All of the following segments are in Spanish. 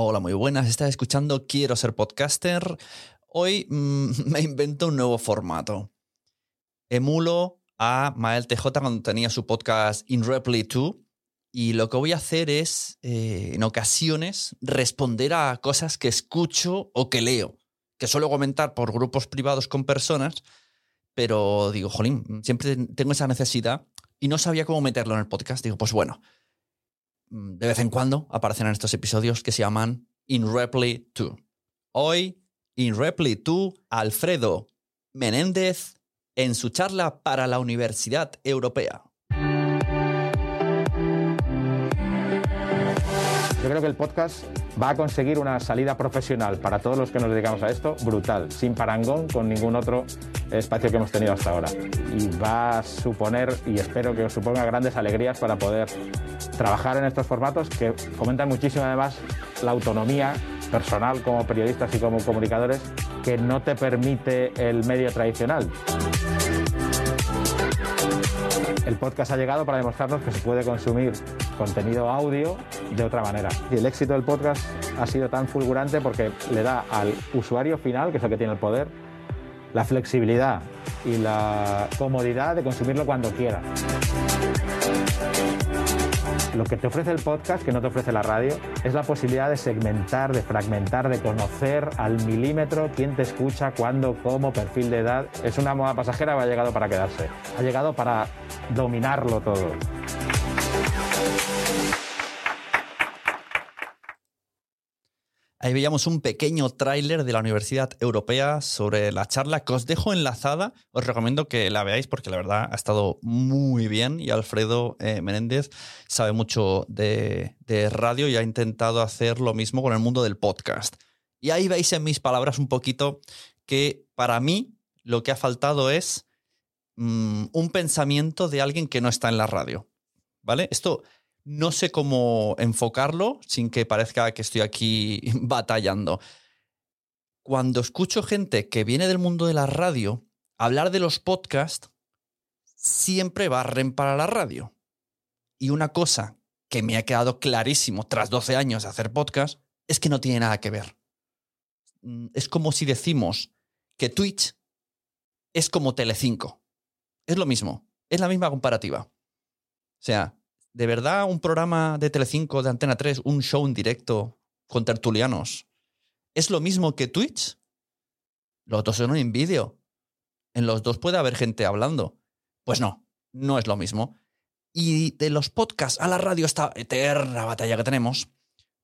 Hola, muy buenas. Estás escuchando Quiero ser podcaster. Hoy mmm, me invento un nuevo formato. Emulo a Mael TJ cuando tenía su podcast In Reply 2 y lo que voy a hacer es, eh, en ocasiones, responder a cosas que escucho o que leo, que suelo comentar por grupos privados con personas, pero digo, jolín, siempre tengo esa necesidad y no sabía cómo meterlo en el podcast. Digo, pues bueno, de vez en cuando aparecen en estos episodios que se llaman In Reply 2. Hoy, In Reply 2, Alfredo Menéndez en su charla para la Universidad Europea. Yo creo que el podcast va a conseguir una salida profesional para todos los que nos dedicamos a esto brutal, sin parangón con ningún otro espacio que hemos tenido hasta ahora. Y va a suponer, y espero que os suponga grandes alegrías para poder trabajar en estos formatos que fomentan muchísimo además la autonomía personal como periodistas y como comunicadores que no te permite el medio tradicional. El podcast ha llegado para demostrarnos que se puede consumir contenido audio de otra manera. Y el éxito del podcast ha sido tan fulgurante porque le da al usuario final, que es el que tiene el poder, la flexibilidad y la comodidad de consumirlo cuando quiera. Lo que te ofrece el podcast, que no te ofrece la radio, es la posibilidad de segmentar, de fragmentar, de conocer al milímetro quién te escucha, cuándo, cómo, perfil de edad. Es una moda pasajera que ha llegado para quedarse. Ha llegado para dominarlo todo. Ahí veíamos un pequeño tráiler de la Universidad Europea sobre la charla que os dejo enlazada. Os recomiendo que la veáis porque la verdad ha estado muy bien y Alfredo eh, Menéndez sabe mucho de, de, radio y ha intentado hacer lo mismo con el mundo del podcast. Y ahí veis en mis palabras un poquito que para mí lo que ha faltado es mmm, un pensamiento de alguien que no está en la radio. ¿Vale? Esto no sé cómo enfocarlo sin que parezca que estoy aquí batallando. Cuando escucho gente que viene del mundo de la radio hablar de los podcasts, siempre barren para la radio. Y una cosa que me ha quedado clarísimo tras 12 años de hacer podcast es que no tiene nada que ver. Es como si decimos que Twitch es como Telecinco. Es lo mismo, es la misma comparativa. O sea, ¿De verdad un programa de Telecinco, de Antena 3, un show en directo con tertulianos, es lo mismo que Twitch? Los dos son en vídeo. En los dos puede haber gente hablando. Pues no, no es lo mismo. Y de los podcasts a la radio, esta eterna batalla que tenemos,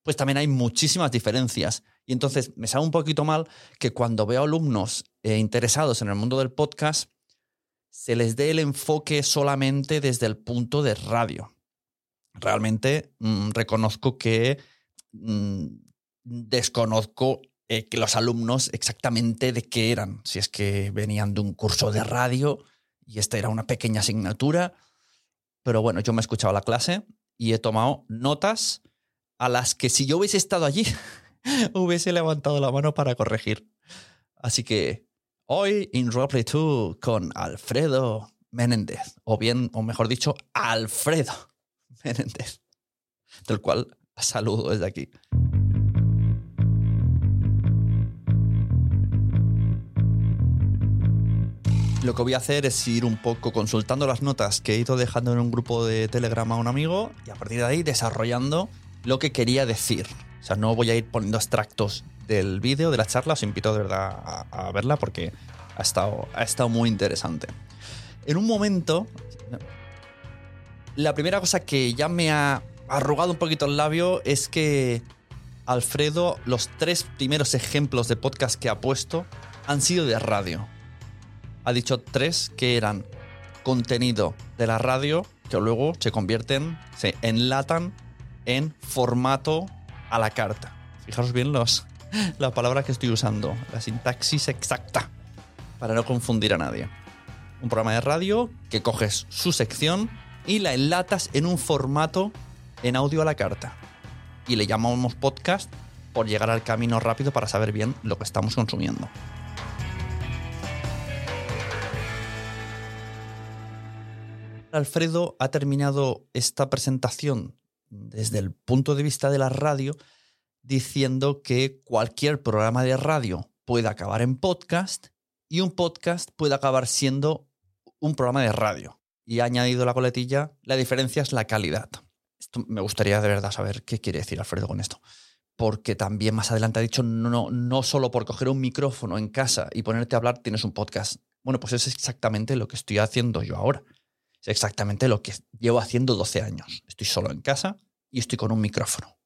pues también hay muchísimas diferencias. Y entonces me sabe un poquito mal que cuando veo alumnos eh, interesados en el mundo del podcast, se les dé el enfoque solamente desde el punto de radio realmente mmm, reconozco que mmm, desconozco eh, que los alumnos exactamente de qué eran. Si es que venían de un curso de radio y esta era una pequeña asignatura, Pero bueno, yo me he escuchado la clase y he tomado notas a las que si yo hubiese estado allí, hubiese levantado la mano para corregir. Así que hoy en Roleplay 2 con Alfredo Menéndez, o bien, o mejor dicho, Alfredo Del cual saludo desde aquí. Lo que voy a hacer es ir un poco consultando las notas que he ido dejando en un grupo de Telegram a un amigo y a partir de ahí desarrollando lo que quería decir. O sea, no voy a ir poniendo extractos del vídeo, de la charla, os invito de verdad a, a verla porque ha estado, ha estado muy interesante. En un momento, la primera cosa que ya me ha arrugado un poquito el labio es que Alfredo, los tres primeros ejemplos de podcast que ha puesto han sido de radio. Ha dicho tres que eran contenido de la radio que luego se convierten, se enlatan en formato a la carta. Fijaros bien los, la palabra que estoy usando, la sintaxis exacta, para no confundir a nadie. Un programa de radio que coges su sección y la enlatas en un formato en audio a la carta. Y le llamamos podcast por llegar al camino rápido para saber bien lo que estamos consumiendo. Alfredo ha terminado esta presentación desde el punto de vista de la radio diciendo que cualquier programa de radio puede acabar en podcast y un podcast puede acabar siendo un programa de radio. Y ha añadido la coletilla, la diferencia es la calidad. Esto me gustaría de verdad saber qué quiere decir Alfredo con esto. Porque también más adelante ha dicho, no, no solo por coger un micrófono en casa y ponerte a hablar tienes un podcast. Bueno, pues es exactamente lo que estoy haciendo yo ahora. Es exactamente lo que llevo haciendo 12 años. Estoy solo en casa y estoy con un micrófono.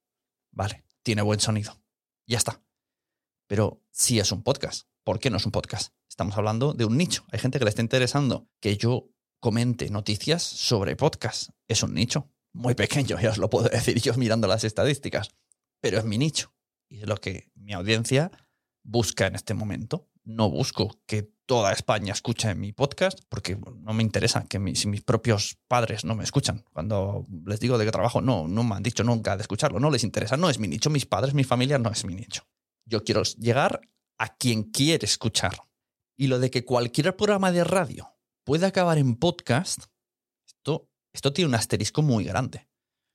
Vale, tiene buen sonido. Ya está. Pero sí es un podcast. ¿Por qué no es un podcast? Estamos hablando de un nicho. Hay gente que le está interesando que yo comente noticias sobre podcast. Es un nicho muy pequeño, ya os lo puedo decir yo mirando las estadísticas. Pero es mi nicho. Y es lo que mi audiencia busca en este momento. No busco que toda España escuche mi podcast, porque no me interesa que si mis propios padres no me escuchan. Cuando les digo de qué trabajo, no, no me han dicho nunca de escucharlo, no les interesa, no es mi nicho, mis padres, mi familia no es mi nicho. Yo quiero llegar a quien quiere escuchar. Y lo de que cualquier programa de radio puede acabar en podcast, esto, esto tiene un asterisco muy grande.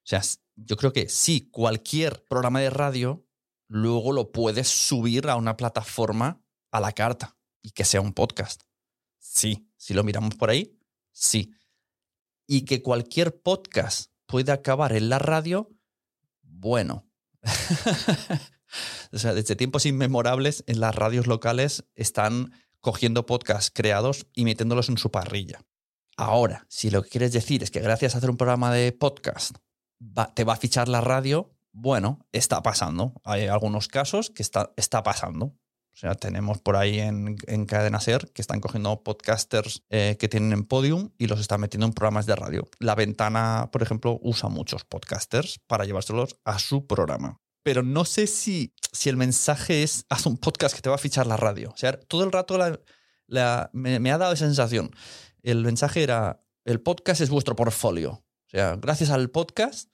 O sea, yo creo que sí, cualquier programa de radio luego lo puedes subir a una plataforma a la carta y que sea un podcast. Sí, si lo miramos por ahí, sí. Y que cualquier podcast puede acabar en la radio, bueno. o sea, desde tiempos inmemorables en las radios locales están cogiendo podcasts creados y metiéndolos en su parrilla. Ahora, si lo que quieres decir es que gracias a hacer un programa de podcast te va a fichar la radio, bueno, está pasando. Hay algunos casos que está, está pasando. O sea, tenemos por ahí en, en Cadena Ser que están cogiendo podcasters eh, que tienen en Podium y los están metiendo en programas de radio. La Ventana, por ejemplo, usa muchos podcasters para llevárselos a su programa. Pero no sé si, si el mensaje es haz un podcast que te va a fichar la radio. O sea, todo el rato la, me, me ha dado esa sensación. El mensaje era, el podcast es vuestro portfolio. O sea, gracias al podcast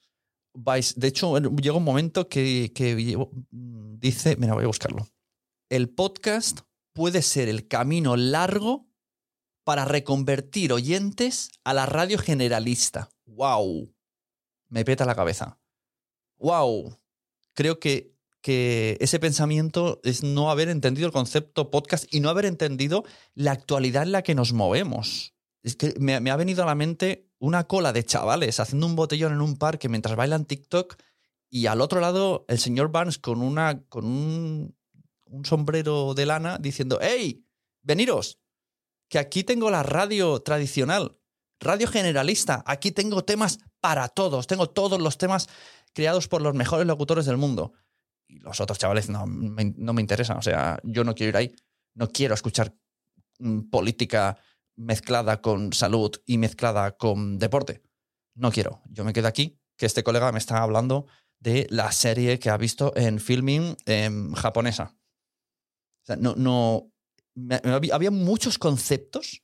vais... De hecho, llega un momento que, que dice... Mira, voy a buscarlo el podcast puede ser el camino largo para reconvertir oyentes a la radio generalista. ¡Wow! Me peta la cabeza. ¡Wow! Creo que, que ese pensamiento es no haber entendido el concepto podcast y no haber entendido la actualidad en la que nos movemos. Es que me, me ha venido a la mente una cola de chavales haciendo un botellón en un parque mientras bailan TikTok y al otro lado el señor Barnes con, una, con un un sombrero de lana diciendo, ¡Hey! Veniros, que aquí tengo la radio tradicional, radio generalista, aquí tengo temas para todos, tengo todos los temas creados por los mejores locutores del mundo. Y los otros chavales no, no me interesan, o sea, yo no quiero ir ahí, no quiero escuchar mm, política mezclada con salud y mezclada con deporte. No quiero, yo me quedo aquí, que este colega me está hablando de la serie que ha visto en filming em, japonesa. No, no, había muchos conceptos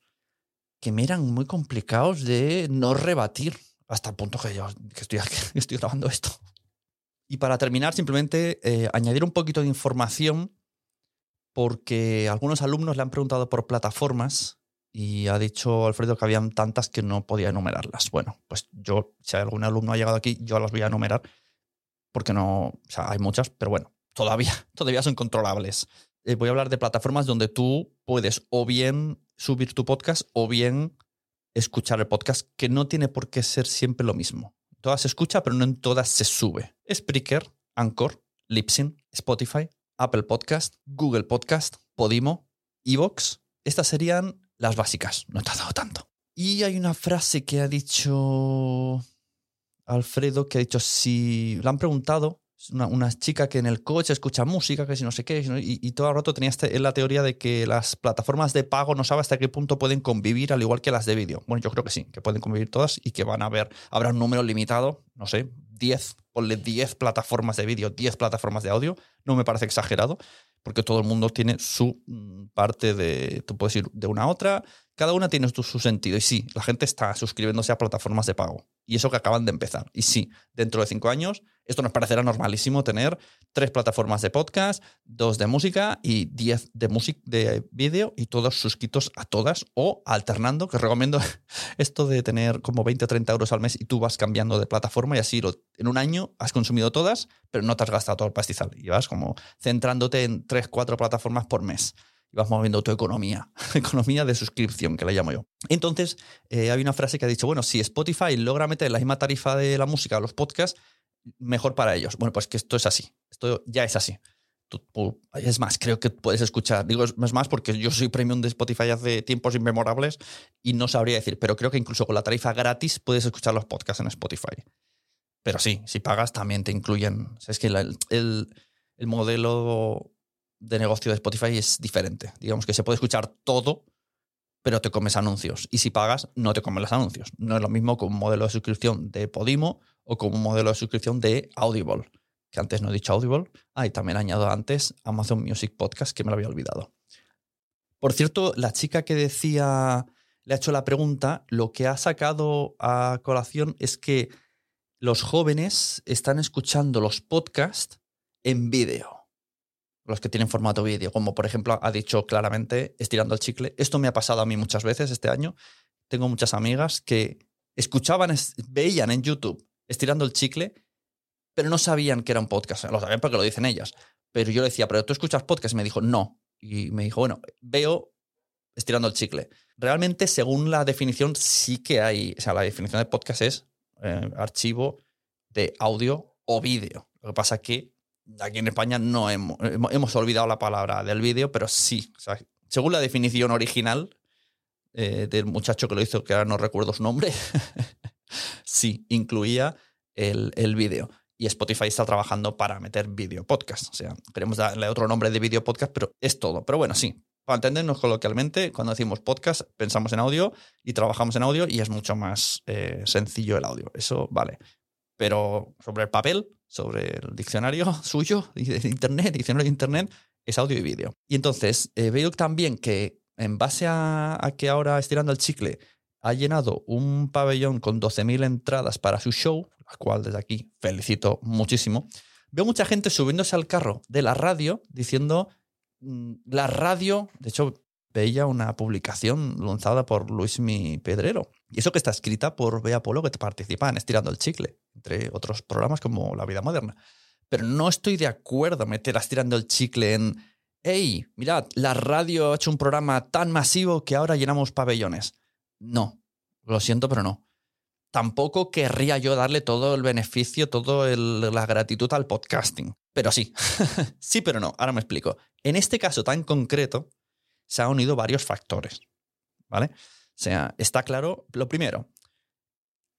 que me eran muy complicados de no rebatir hasta el punto que yo que estoy, grabando esto. Y para terminar, simplemente eh, añadir un poquito de información, porque algunos alumnos le han preguntado por plataformas y ha dicho Alfredo que habían tantas que no podía enumerarlas. Bueno, pues yo, si algún alumno ha llegado aquí, yo las voy a enumerar, porque no, o sea, hay muchas, pero bueno, todavía, todavía son controlables. Eh, voy a hablar de plataformas donde tú puedes o bien subir tu podcast o bien escuchar el podcast, que no tiene por qué ser siempre lo mismo. Todas se escucha, pero no en todas se sube. Spreaker, Anchor, Libsyn, Spotify, Apple Podcast, Google Podcast, Podimo, Evox. Estas serían las básicas. No te ha dado tanto. Y hay una frase que ha dicho Alfredo, que ha dicho, si le han preguntado, una, chica que en el coche escucha música, que si no sé qué, y, y todo el rato tenía este- la teoría de que las plataformas de pago no sabe hasta qué punto pueden convivir al igual que las de vídeo. Bueno, yo creo que sí, que pueden convivir todas y que van a haber, habrá un número limitado, no sé, 10, ponle 10 plataformas de vídeo, 10 plataformas de audio, no me parece exagerado, porque todo el mundo tiene su mm, parte de, tú puedes ir de una a otra, cada una tiene su, su sentido. Y sí, la gente está suscribiéndose a plataformas de pago. Y eso que acaban de empezar. Y sí, dentro de cinco años, esto nos parecerá normalísimo tener tres plataformas de podcast, dos de música y diez de música de vídeo y todos suscritos a todas o alternando, que recomiendo esto de tener como 20 o 30 euros al mes y tú vas cambiando de plataforma y así lo- en un año has consumido todas, pero no te has gastado todo el pastizal. Y vas como centrándote en tres, cuatro plataformas por mes y vas moviendo tu economía, economía de suscripción, que la llamo yo. Entonces, eh, hay una frase que ha dicho, bueno, si Spotify logra meter la misma tarifa de la música a los podcasts, mejor para ellos. Bueno, pues que esto es así, esto ya es así. Es más, creo que puedes escuchar, digo es más porque yo soy premium de Spotify hace tiempos inmemorables y no sabría decir, pero creo que incluso con la tarifa gratis puedes escuchar los podcasts en Spotify. Pero sí, si pagas también te incluyen. o es que el, el modelo de negocio de Spotify es diferente. Digamos que se puede escuchar todo, pero te comes anuncios. Y si pagas, no te comes los anuncios. No es lo mismo con un modelo de suscripción de Podimo o con un modelo de suscripción de Audible, que antes no he dicho Audible. Ah, y también añado antes Amazon Music Podcast, que me lo había olvidado. Por cierto, la chica que decía, le ha hecho la pregunta, lo que ha sacado a colación es que los jóvenes están escuchando los podcasts en vídeo. Los que tienen formato vídeo, como por ejemplo ha dicho claramente estirando el chicle. Esto me ha pasado a mí muchas veces este año. Tengo muchas amigas que escuchaban, es- veían en YouTube estirando el chicle, pero no sabían que era un podcast. Lo sabían porque lo dicen ellas. Pero yo le decía, ¿pero tú escuchas podcast? Y me dijo, no. Y me dijo, bueno, veo estirando el chicle. Realmente, según la definición, sí que hay. O sea, la definición de podcast es eh, archivo de audio o vídeo. Lo que pasa que aquí en España no hemos, hemos- olvidado la palabra del vídeo, pero sí. Según la definición original eh, del muchacho que lo hizo, que ahora no recuerdo su nombre, sí, incluía el, el vídeo. Y Spotify está trabajando para meter vídeo podcast. O sea, queremos darle otro nombre de vídeo podcast, pero es todo. Pero bueno, sí. Para entendernos coloquialmente, cuando decimos podcast, pensamos en audio y trabajamos en audio y es mucho más eh, sencillo el audio. Eso vale. Pero sobre el papel, sobre el diccionario suyo, de internet, diccionario de internet, es audio y vídeo. Y entonces eh, veo también que en base a, que ahora estirando el chicle ha llenado un pabellón con 12.000 entradas para su show, la cual desde aquí felicito muchísimo, veo mucha gente subiéndose al carro de la radio diciendo mm, la radio, de hecho veía una publicación lanzada por Luismi Pedrero, y eso que está escrita por Bea Polo, que participa en Estirando el Chicle, entre otros programas como La Vida Moderna. Pero no estoy de acuerdo meter a Estirando el Chicle en, hey, mirad, la radio ha hecho un programa tan masivo que ahora llenamos pabellones. No, lo siento, pero no. Tampoco querría yo darle todo el beneficio, toda la gratitud al podcasting. Pero sí, sí, pero no. Ahora me explico. En este caso tan concreto, se han unido varios factores. ¿Vale? O sea, está claro, lo primero,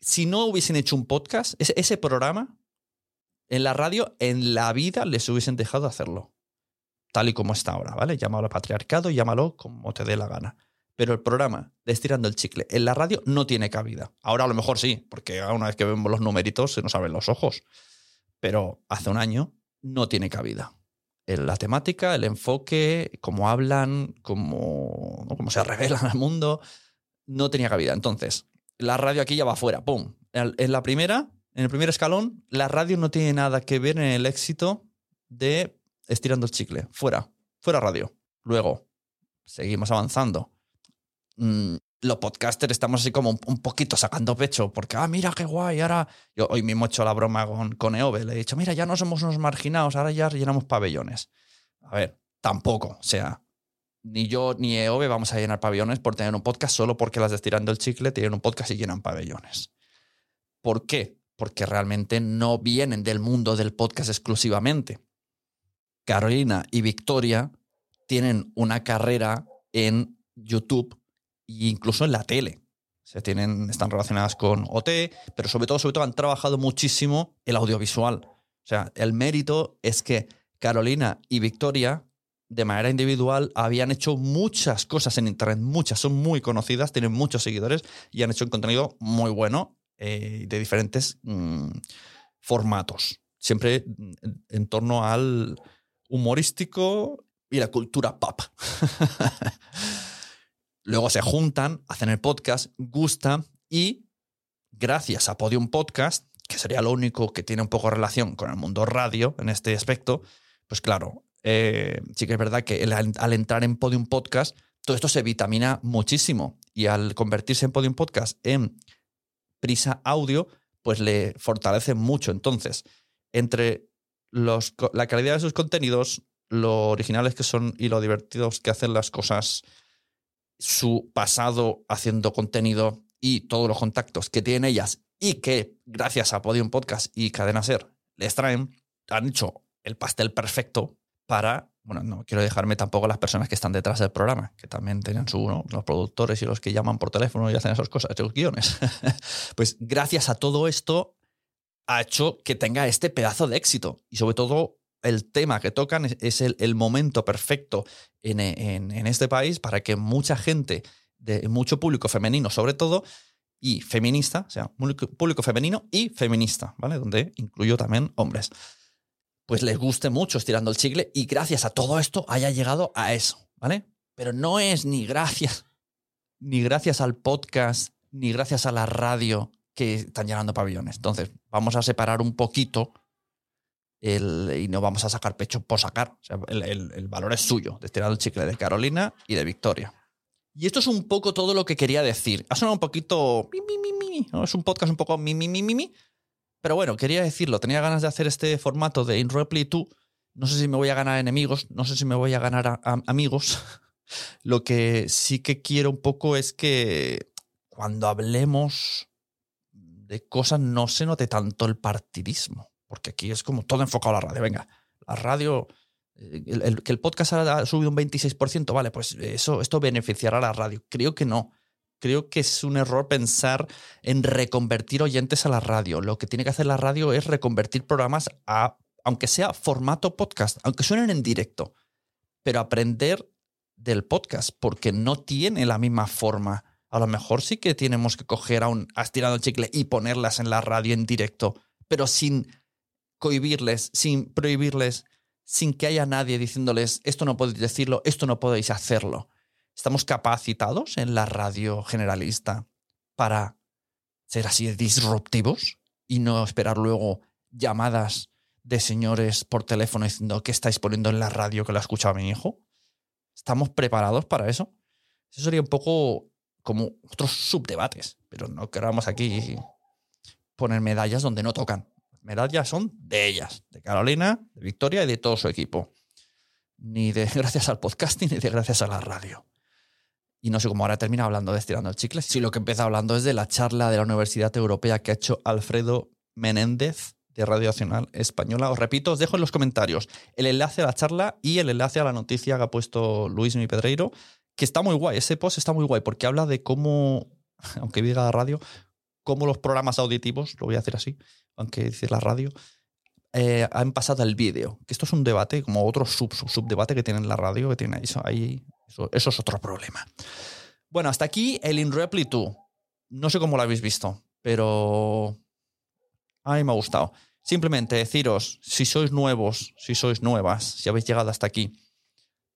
si no hubiesen hecho un podcast, ese, programa en la radio, en la vida les hubiesen dejado hacerlo. Tal y como está ahora, ¿vale? Llámalo patriarcado, llámalo como te dé la gana. Pero el programa de Estirando el Chicle en la radio no tiene cabida. Ahora a lo mejor sí, porque una vez que vemos los numeritos se nos abren los ojos. Pero hace un año no tiene cabida. La temática, el enfoque, cómo hablan, cómo, cómo se revelan al mundo, no tenía cabida. Entonces, la radio aquí ya va afuera, ¡pum! en la primera, en el primer escalón, la radio no tiene nada que ver en el éxito de estirando el chicle. Fuera, fuera radio. Luego, seguimos avanzando. Mm, los podcasters estamos así como un, poquito sacando pecho, porque, ah, mira qué guay, ahora. Yo hoy mismo he hecho la broma con, con Eove, le he dicho, mira, ya no somos unos marginados, ahora ya llenamos pabellones. A ver, tampoco, o sea, ni yo ni Eove vamos a llenar pabellones por tener un podcast solo porque las de Estirando el Chicle tienen un podcast y llenan pabellones. ¿Por qué? Porque realmente no vienen del mundo del podcast exclusivamente. Carolina y Victoria tienen una carrera en YouTube e incluso en la tele. Se tienen, están relacionadas con OT, pero sobre todo, sobre todo han trabajado muchísimo el audiovisual. O sea, el mérito es que Carolina y Victoria, de manera individual, habían hecho muchas cosas en Internet, muchas, son muy conocidas, tienen muchos seguidores y han hecho un contenido muy bueno eh, de diferentes mm, formatos. Siempre en torno al humorístico y la cultura pop. Luego se juntan, hacen el podcast, gusta y gracias a Podium Podcast, que sería lo único que tiene un poco relación con el mundo radio en este aspecto, pues claro, eh, sí que es verdad que al entrar en Podium Podcast, todo esto se vitamina muchísimo y al convertirse en Podium Podcast en prisa audio, pues le fortalece mucho. Entonces, entre la calidad de sus contenidos, lo originales que son y lo divertidos que hacen las cosas, su pasado haciendo contenido y todos los contactos que tienen ellas y que gracias a Podium Podcast y Cadena Ser les traen, han hecho el pastel perfecto para, bueno, no quiero dejarme tampoco las personas que están detrás del programa, que también tienen su, los productores y los que llaman por teléfono y hacen esas cosas, esos guiones. pues gracias a todo esto ha hecho que tenga este pedazo de éxito y sobre todo el tema que tocan es, el, momento perfecto en, este país para que mucha gente, de mucho público femenino sobre todo, y feminista, o sea, público femenino y feminista, ¿vale? Donde incluyo también hombres. Pues les guste mucho estirando el chicle y gracias a todo esto haya llegado a eso, ¿vale? Pero no es ni gracias, ni gracias al podcast, ni gracias a la radio que están llenando pabellones. Entonces, vamos a separar un poquito y no vamos a sacar pecho por sacar. el, valor es suyo, de tirar el chicle de Carolina y de Victoria. Y esto es un poco todo lo que quería decir. Ha sonado un poquito... Es un podcast un poco mi, mi, mi, Pero bueno, quería decirlo. Tenía ganas de hacer este formato de In Reply 2. No sé si me voy a ganar enemigos, no sé si me voy a ganar amigos. lo que sí que quiero un poco es que cuando hablemos de cosas no se note tanto el partidismo porque aquí es como todo enfocado a la radio. Venga, la radio, eh, el, que el podcast ha subido un 26%, vale, pues eso, esto beneficiará a la radio. Creo que no. Creo que es un error pensar en reconvertir oyentes a la radio. Lo que tiene que hacer la radio es reconvertir programas a, aunque sea formato podcast, aunque suenen en directo, pero aprender del podcast, porque no tiene la misma forma. A lo mejor sí que tenemos que coger a un estirado chicle y ponerlas en la radio en directo, pero sin cohibirles, sin prohibirles, sin que haya nadie diciéndoles esto no podéis decirlo, esto no podéis hacerlo. Estamos capacitados en la radio generalista para ser así disruptivos y no esperar luego llamadas de señores por teléfono diciendo qué estáis poniendo en la radio que lo ha escuchado mi hijo. ¿Estamos preparados para eso? Eso sería un poco como otros subdebates, pero no queramos aquí poner medallas donde no tocan medallas son de ellas, de Carolina, de Victoria y de todo su equipo. Ni de gracias al podcasting ni de gracias a la radio. Y no sé cómo ahora termina hablando de estirando el chicle. Si lo que empieza hablando es de la charla de la Universidad Europea que ha hecho Alfredo Menéndez de Radio Nacional Española. Os repito, os dejo en los comentarios el enlace a la charla y el enlace a la noticia que ha puesto Luis Mi Pedreiro, que está muy guay. Ese post está muy guay porque habla de cómo, aunque diga la radio, cómo los programas auditivos, lo voy a hacer así, aunque dice la radio, eh, han pasado al vídeo. Que esto es un debate, como otro sub, subdebate que tiene la radio, que tiene ahí. Eso, es otro problema. Bueno, hasta aquí el In Reply 2. No sé cómo lo habéis visto, pero a mí me ha gustado. Simplemente deciros, si sois nuevos, si sois nuevas, si habéis llegado hasta aquí,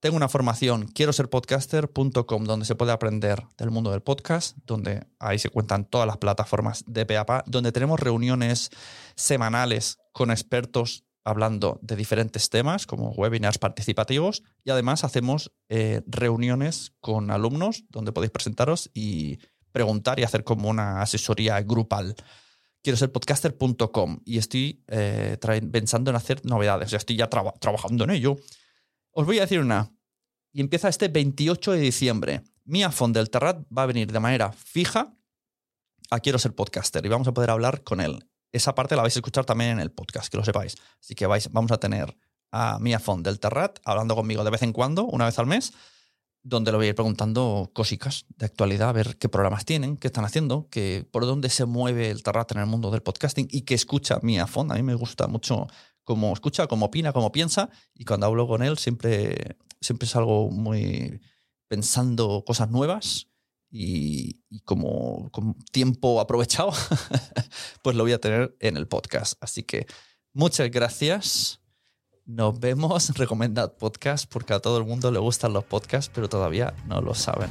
Tengo una formación, quiero ser podcaster.com, donde se puede aprender del mundo del podcast, donde ahí se cuentan todas las plataformas de PAPA, donde tenemos reuniones semanales con expertos hablando de diferentes temas, como webinars participativos, y además hacemos eh, reuniones con alumnos donde podéis presentaros y preguntar y hacer como una asesoría grupal. Quiero ser podcaster.com y estoy eh, pensando en hacer novedades, ya estoy ya trabajando en ello. Os voy a decir una, y empieza este 28 de diciembre. Mia Fond del Terrat va a venir de manera fija a Quiero ser podcaster y vamos a poder hablar con él esa parte la vais a escuchar también en el podcast, que lo sepáis. Así que vais, vamos a tener a Mia Font del Terrat hablando conmigo de vez en cuando, una vez al mes, donde le voy a ir preguntando cositas de actualidad, a ver qué programas tienen, qué están haciendo, que, por dónde se mueve el Terrat en el mundo del podcasting y qué escucha Mia Font. A mí me gusta mucho cómo escucha, cómo opina, cómo piensa y cuando hablo con él siempre, siempre es algo muy pensando cosas nuevas y, como, tiempo aprovechado, pues lo voy a tener en el podcast. Así que muchas gracias. Nos vemos. Recomendad podcast porque a todo el mundo le gustan los podcasts, pero todavía no lo saben.